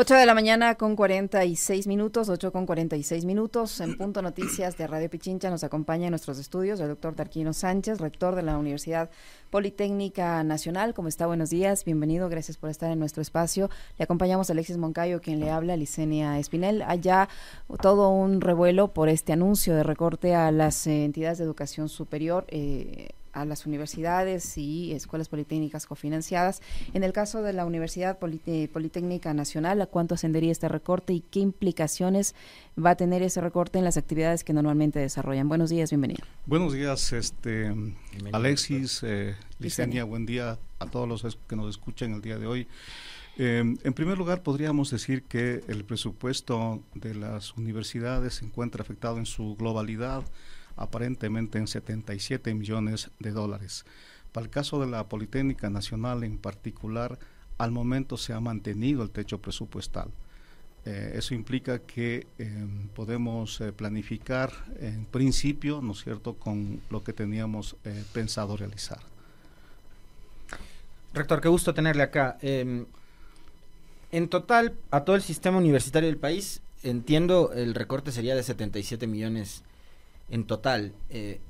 8 de la mañana con 46 minutos, 8 con 46 minutos. En Punto Noticias de Radio Pichincha nos acompaña en nuestros estudios el doctor Tarquino Sánchez, rector de la Universidad Politécnica Nacional. ¿Cómo está? Buenos días, bienvenido, gracias por estar en nuestro espacio. Le acompañamos a Alexis Moncayo, quien le habla, Licenia Espinel. Allá todo un revuelo por este anuncio de recorte a las eh, entidades de educación superior. Eh, a las universidades y escuelas politécnicas cofinanciadas. En el caso de la Universidad Politécnica Nacional, ¿a cuánto ascendería este recorte y qué implicaciones va a tener ese recorte en las actividades que normalmente desarrollan? Buenos días, bienvenido. Buenos días, este Alexis, eh, Licenia, buen día a todos los que nos escuchan el día de hoy. Eh, en primer lugar, podríamos decir que el presupuesto de las universidades se encuentra afectado en su globalidad aparentemente en 77 millones de dólares. Para el caso de la Politécnica Nacional en particular, al momento se ha mantenido el techo presupuestal. Eh, eso implica que em, podemos eh, planificar en principio, ¿no es cierto?, con lo que teníamos eh, pensado realizar. Rector, qué gusto tenerle acá. Em, en total, a todo el sistema universitario del país, entiendo, el recorte sería de 77 millones en total, eh,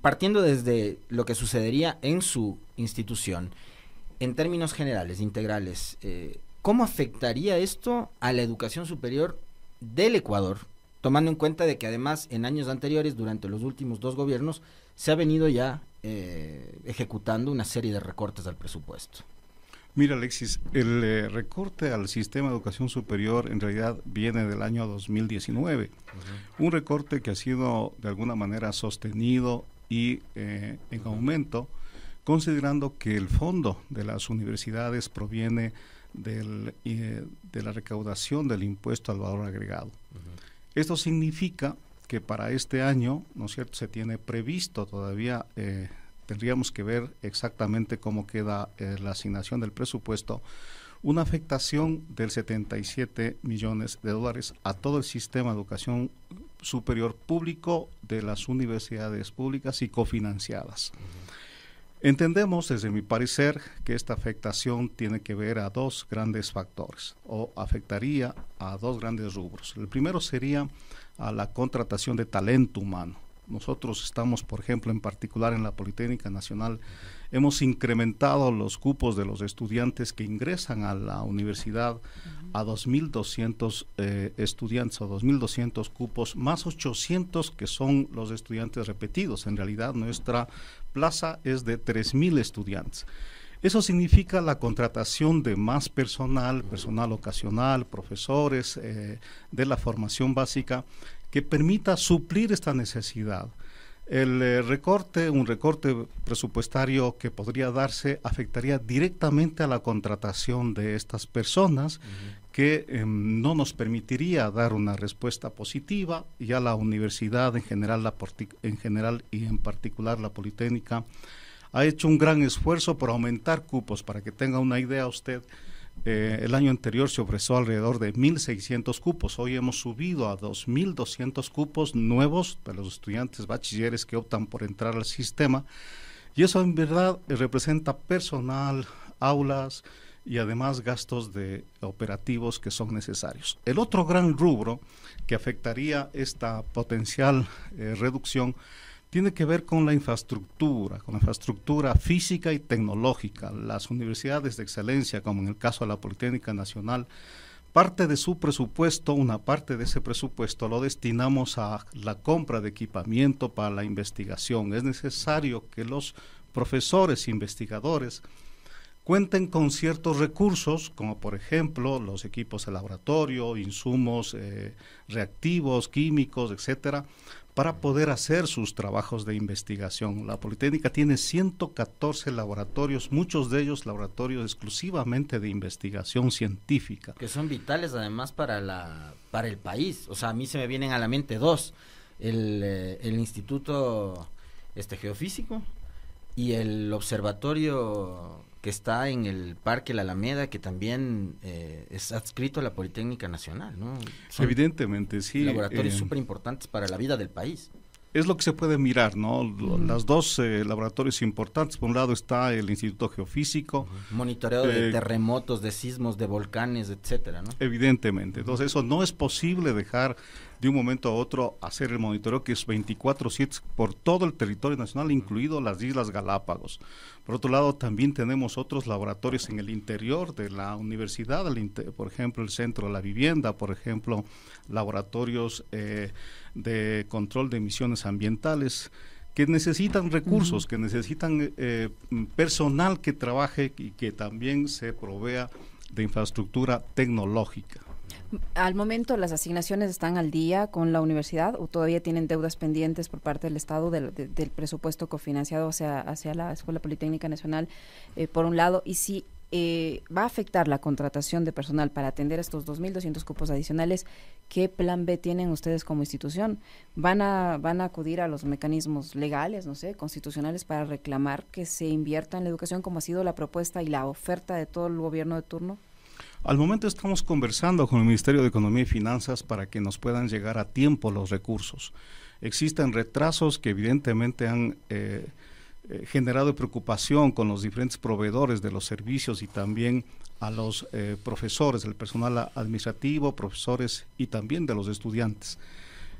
partiendo desde lo que sucedería en su institución, en términos generales, integrales, eh, ¿cómo afectaría esto a la educación superior del Ecuador? Tomando en cuenta de que además en años anteriores, durante los últimos dos gobiernos, se ha venido ya eh, ejecutando una serie de recortes al presupuesto. Mira, Alexis, el eh, recorte al sistema de educación superior en realidad viene del año 2019. Un recorte que ha sido de alguna manera sostenido y eh, en aumento, considerando que el fondo de las universidades proviene del, eh, de la recaudación del impuesto al valor agregado. Esto significa que para este año, ¿no es cierto?, se tiene previsto todavía tendríamos que ver exactamente cómo queda eh, la asignación del presupuesto, una afectación del 77 millones de dólares a todo el sistema de educación superior público de las universidades públicas y cofinanciadas. Entendemos, desde mi parecer, que esta afectación tiene que ver a dos grandes factores o afectaría a dos grandes rubros. El primero sería a la contratación de talento humano. Nosotros estamos, por ejemplo, en particular en la Politécnica Nacional, hemos incrementado los cupos de los estudiantes que ingresan a la universidad a 2.200 eh, estudiantes o 2.200 cupos, más 800 que son los estudiantes repetidos. En realidad nuestra plaza es de 3.000 estudiantes. Eso significa la contratación de más personal, personal ocasional, profesores eh, de la formación básica, que permita suplir esta necesidad. El eh, recorte, un recorte presupuestario que podría darse, afectaría directamente a la contratación de estas personas, que em, no nos permitiría dar una respuesta positiva. Ya la universidad en general, la en general y en particular la Politécnica, ha hecho un gran esfuerzo por aumentar cupos. Para que tenga una idea usted, eh, el año anterior se ofreció alrededor de 1.600 cupos. Hoy hemos subido a 2.200 cupos nuevos para los estudiantes bachilleres que optan por entrar al sistema. Y eso en verdad representa personal, aulas y además gastos de operativos que son necesarios. El otro gran rubro que afectaría esta potencial eh, reducción tiene que ver con la infraestructura, con la infraestructura física y tecnológica. Las universidades de excelencia, como en el caso de la Politécnica Nacional, parte de su presupuesto, una parte de ese presupuesto lo destinamos a la compra de equipamiento para la investigación. Es necesario que los profesores investigadores cuenten con ciertos recursos, como por ejemplo los equipos de laboratorio, insumos eh, reactivos, químicos, etcétera, para poder hacer sus trabajos de investigación. La Politécnica tiene 114 laboratorios, muchos de ellos laboratorios exclusivamente de investigación científica. Que son vitales además para, la, para el país. O sea, a mí se me vienen a la mente dos. El, eh, el Instituto este, Geofísico y el Observatorio que está en el Parque La Alameda, que también eh, es adscrito a la Politécnica Nacional, ¿no? Evidentemente, sí. Laboratorios eh, súper importantes para la vida del país. es lo que se puede mirar, ¿no? Las dos eh, laboratorios importantes, por un lado está el Instituto Geofísico. Monitoreo de eh, terremotos, de sismos, de volcanes, etcétera, ¿no? Evidentemente. Entonces, eso no es posible dejar de un momento a otro hacer el monitoreo que es 24/7 por todo el territorio nacional, incluido las Islas Galápagos. Por otro lado, también tenemos otros laboratorios en el interior de la universidad, por ejemplo, el Centro de la Vivienda, por ejemplo, laboratorios eh, de control de emisiones ambientales que necesitan recursos, que necesitan eh, personal que trabaje y que también se provea de infraestructura tecnológica. Al momento, ¿las asignaciones están al día con la universidad o todavía tienen deudas pendientes por parte del Estado del, presupuesto cofinanciado hacia, hacia la Escuela Politécnica Nacional, eh, por un lado? Y si eh, va a afectar la contratación de personal para atender estos 2.200 cupos adicionales, ¿qué plan B tienen ustedes como institución? ¿Van a, ¿Van a acudir a los mecanismos legales, no sé, constitucionales para reclamar que se invierta en la educación como ha sido la propuesta y la oferta de todo el gobierno de turno? Al momento estamos conversando con el Ministerio de Economía y Finanzas para que nos puedan llegar a tiempo los recursos. Existen retrasos que evidentemente han eh, eh, generado preocupación con los diferentes proveedores de los servicios y también a los eh, profesores, el personal administrativo, profesores y también de los estudiantes.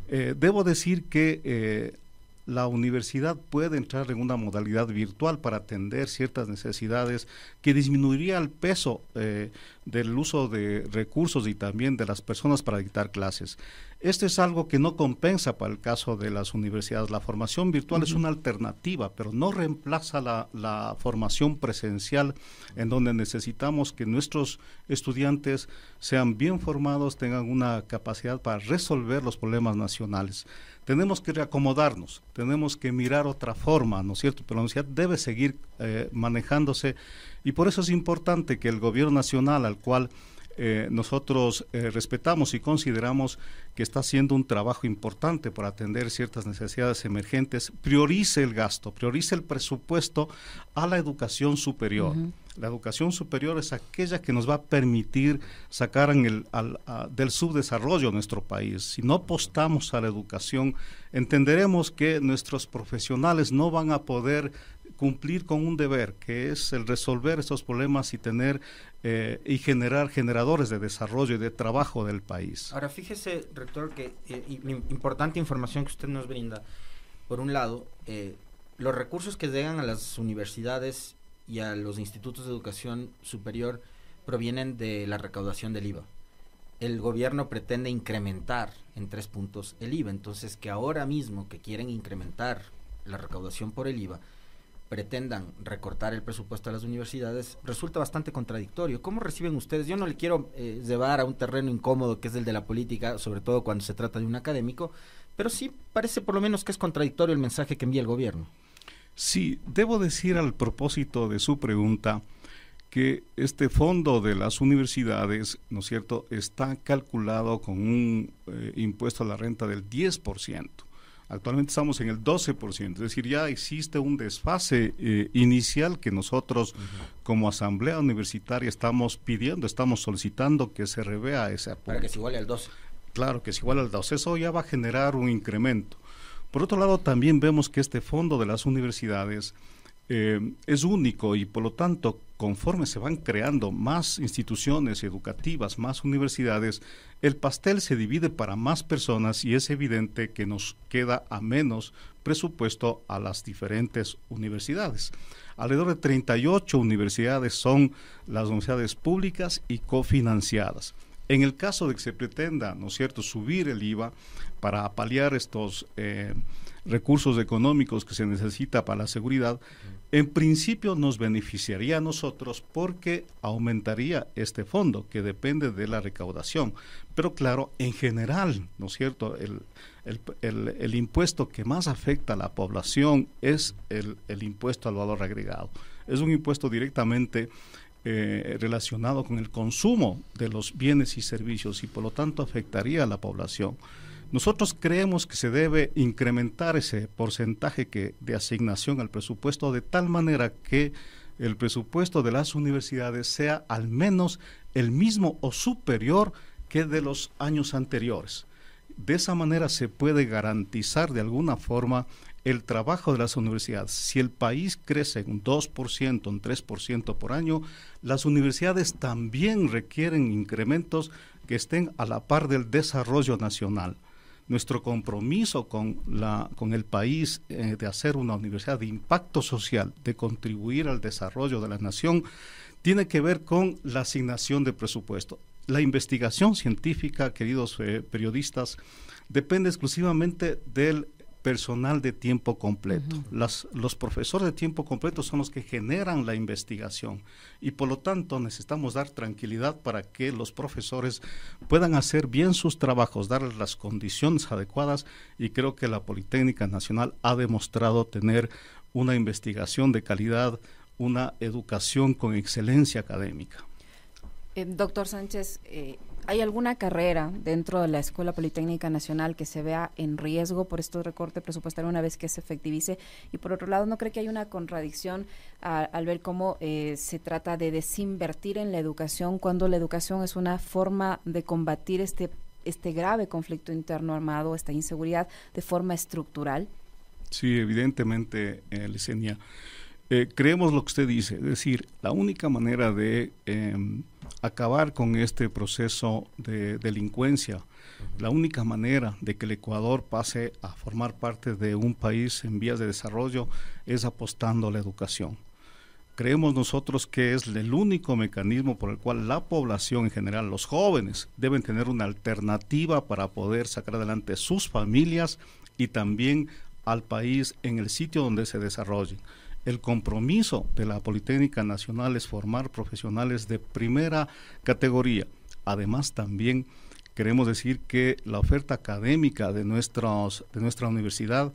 debo decir que la universidad puede entrar en una modalidad virtual para atender ciertas necesidades que disminuiría el peso eh, del uso de recursos y también de las personas para dictar clases. Esto es algo que no compensa para el caso de las universidades. La formación virtual es una alternativa, pero no reemplaza la, la, formación presencial en donde necesitamos que nuestros estudiantes sean bien formados, tengan una capacidad para resolver los problemas nacionales tenemos que reacomodarnos, tenemos que mirar otra forma, ¿no es cierto? Pero la universidad debe seguir eh, manejándose y por eso es importante que el gobierno nacional al cual eh, nosotros eh, respetamos y consideramos que está haciendo un trabajo importante para atender ciertas necesidades emergentes, priorice el gasto, priorice el presupuesto a la educación superior. La educación superior es aquella que nos va a permitir sacar en el, del subdesarrollo nuestro país. Si no apostamos a la educación, entenderemos que nuestros profesionales no van a poder cumplir con un deber, que es el resolver estos problemas y tener eh, y generar generadores de desarrollo y de trabajo del país. Ahora, fíjese, rector, que eh, importante información que usted nos brinda. Por un lado, eh, los recursos que llegan a las universidades y a los institutos de educación superior provienen de la recaudación del IVA. El gobierno pretende incrementar en tres puntos el IVA, entonces que ahora mismo que quieren incrementar la recaudación por el IVA, pretendan recortar el presupuesto a las universidades resulta bastante contradictorio. ¿Cómo reciben ustedes? Yo no le quiero eh, llevar a un terreno incómodo que es el de la política, sobre todo cuando se trata de un académico, pero sí parece por lo menos que es contradictorio el mensaje que envía el gobierno. Sí, debo decir al propósito de su pregunta que este fondo de las universidades, ¿no es cierto?, está calculado con un eh, impuesto a la renta del 10%. Actualmente estamos en el 12%, es decir, ya existe un desfase eh, inicial que nosotros como asamblea universitaria estamos pidiendo, estamos solicitando que se revea ese apoyo. Para que se iguale al 12. Claro, que se iguale al 12. Eso ya va a generar un incremento. Por otro lado, también vemos que este fondo de las universidades eh, es único y por lo tanto, conforme se van creando más instituciones educativas, más universidades, el pastel se divide para más personas y es evidente que nos queda a menos presupuesto a las diferentes universidades. Alrededor de 38 universidades son las universidades públicas y cofinanciadas. En el caso de que se pretenda, ¿no es cierto?, subir el IVA para paliar estos eh, recursos económicos que se necesita para la seguridad, en principio nos beneficiaría a nosotros porque aumentaría este fondo que depende de la recaudación. Pero claro, en general, ¿no es cierto? El, el, impuesto que más afecta a la población es el, impuesto al valor agregado. Es un impuesto directamente eh, relacionado con el consumo de los bienes y servicios y por lo tanto afectaría a la población. Nosotros creemos que se debe incrementar ese porcentaje que, de asignación al presupuesto de tal manera que el presupuesto de las universidades sea al menos el mismo o superior que de los años anteriores. De esa manera se puede garantizar de alguna forma el trabajo de las universidades. Si el país crece un 2%, un 3% por año, las universidades también requieren incrementos que estén a la par del desarrollo nacional. Nuestro compromiso con, la, con el país eh, de hacer una universidad de impacto social, de contribuir al desarrollo de la nación, tiene que ver con la asignación de presupuesto. La investigación científica, queridos eh, periodistas, depende exclusivamente del personal de tiempo completo. los profesores de tiempo completo son los que generan la investigación y por lo tanto necesitamos dar tranquilidad para que los profesores puedan hacer bien sus trabajos, darles las condiciones adecuadas y creo que la Politécnica Nacional ha demostrado tener una investigación de calidad, una educación con excelencia académica. Eh, doctor Sánchez, eh, ¿Hay alguna carrera dentro de la Escuela Politécnica Nacional que se vea en riesgo por este recorte presupuestario una vez que se efectivice? Y por otro lado, ¿no cree que hay una contradicción al ver cómo eh, se trata de desinvertir en la educación cuando la educación es una forma de combatir este, este grave conflicto interno armado, esta inseguridad de forma estructural? Sí, evidentemente, eh, Licenia. Eh, creemos lo que usted dice, es decir, la única manera de em, acabar con este proceso de delincuencia, la única manera de que el Ecuador pase a formar parte de un país en vías de desarrollo es apostando a la educación. Creemos nosotros que es el único mecanismo por el cual la población en general, los jóvenes, deben tener una alternativa para poder sacar adelante sus familias y también al país en el sitio donde se desarrollen. El compromiso de la Politécnica Nacional es formar profesionales de primera categoría. Además, también queremos decir que la oferta académica de, nuestros, de nuestra universidad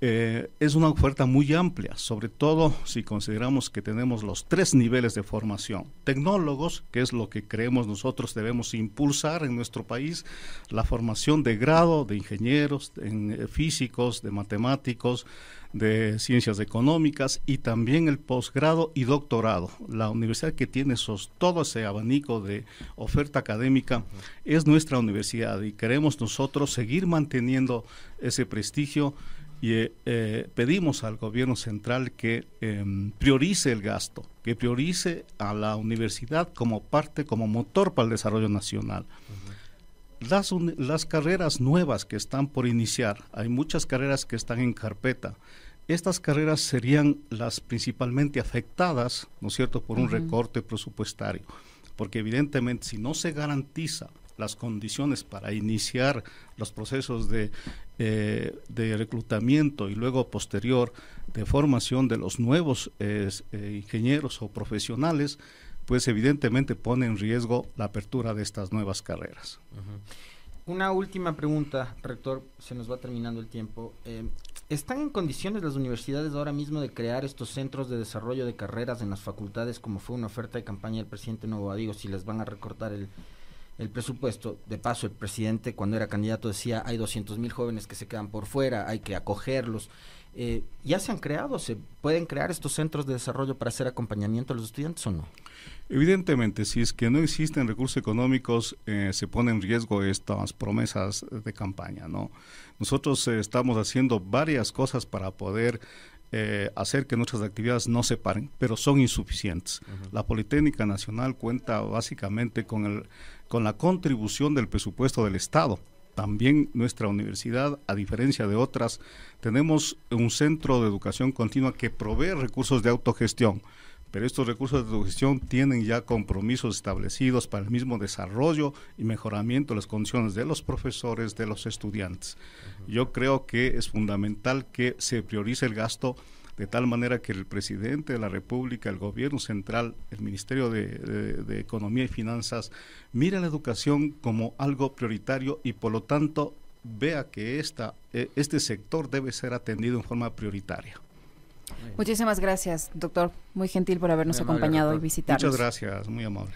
eh, es una oferta muy amplia, sobre todo si consideramos que tenemos los tres niveles de formación. Tecnólogos, que es lo que creemos nosotros debemos impulsar en nuestro país, la formación de grado de ingenieros, en, eh, físicos, de matemáticos, de ciencias económicas y también el posgrado y doctorado. La universidad que tiene esos, todo ese abanico de oferta académica es nuestra universidad y queremos nosotros seguir manteniendo ese prestigio y eh, eh, pedimos al gobierno central que em, priorice el gasto, que priorice a la universidad como parte, como motor para el desarrollo nacional. Las, las carreras nuevas que están por iniciar, hay muchas carreras que están en carpeta, estas carreras serían las principalmente afectadas, ¿no es cierto?, por un recorte presupuestario, porque evidentemente si no se garantiza las condiciones para iniciar los procesos de, eh, de reclutamiento y luego posterior de formación de los nuevos eh, ingenieros o profesionales, pues evidentemente pone en riesgo la apertura de estas nuevas carreras. Una última pregunta, rector, se nos va terminando el tiempo. Eh, ¿Están en condiciones las universidades ahora mismo de crear estos centros de desarrollo de carreras en las facultades, como fue una oferta de campaña del presidente Nuevo Adigo, si les van a recortar el, el presupuesto? De paso, el presidente cuando era candidato decía, hay 200 mil jóvenes que se quedan por fuera, hay que acogerlos. Eh, ¿Ya se han creado? ¿Se pueden crear estos centros de desarrollo para hacer acompañamiento a los estudiantes o no? Evidentemente, si es que no existen recursos económicos, eh, se ponen en riesgo estas promesas de campaña, ¿no? Nosotros eh, estamos haciendo varias cosas para poder eh, hacer que nuestras actividades no se paren, pero son insuficientes. La Politécnica Nacional cuenta básicamente con, el, con la contribución del presupuesto del Estado. También nuestra universidad, a diferencia de otras, tenemos un centro de educación continua que provee recursos de autogestión pero estos recursos de gestión tienen ya compromisos establecidos para el mismo desarrollo y mejoramiento de las condiciones de los profesores, de los estudiantes. Yo creo que es fundamental que se priorice el gasto de tal manera que el presidente de la República, el gobierno central, el Ministerio de, Economía y Finanzas, mire la educación como algo prioritario y por lo tanto vea que esta, eh, este sector debe ser atendido en forma prioritaria. Muchísimas gracias, doctor. Muy gentil por habernos acompañado y visitarnos. Muchas gracias, muy amable.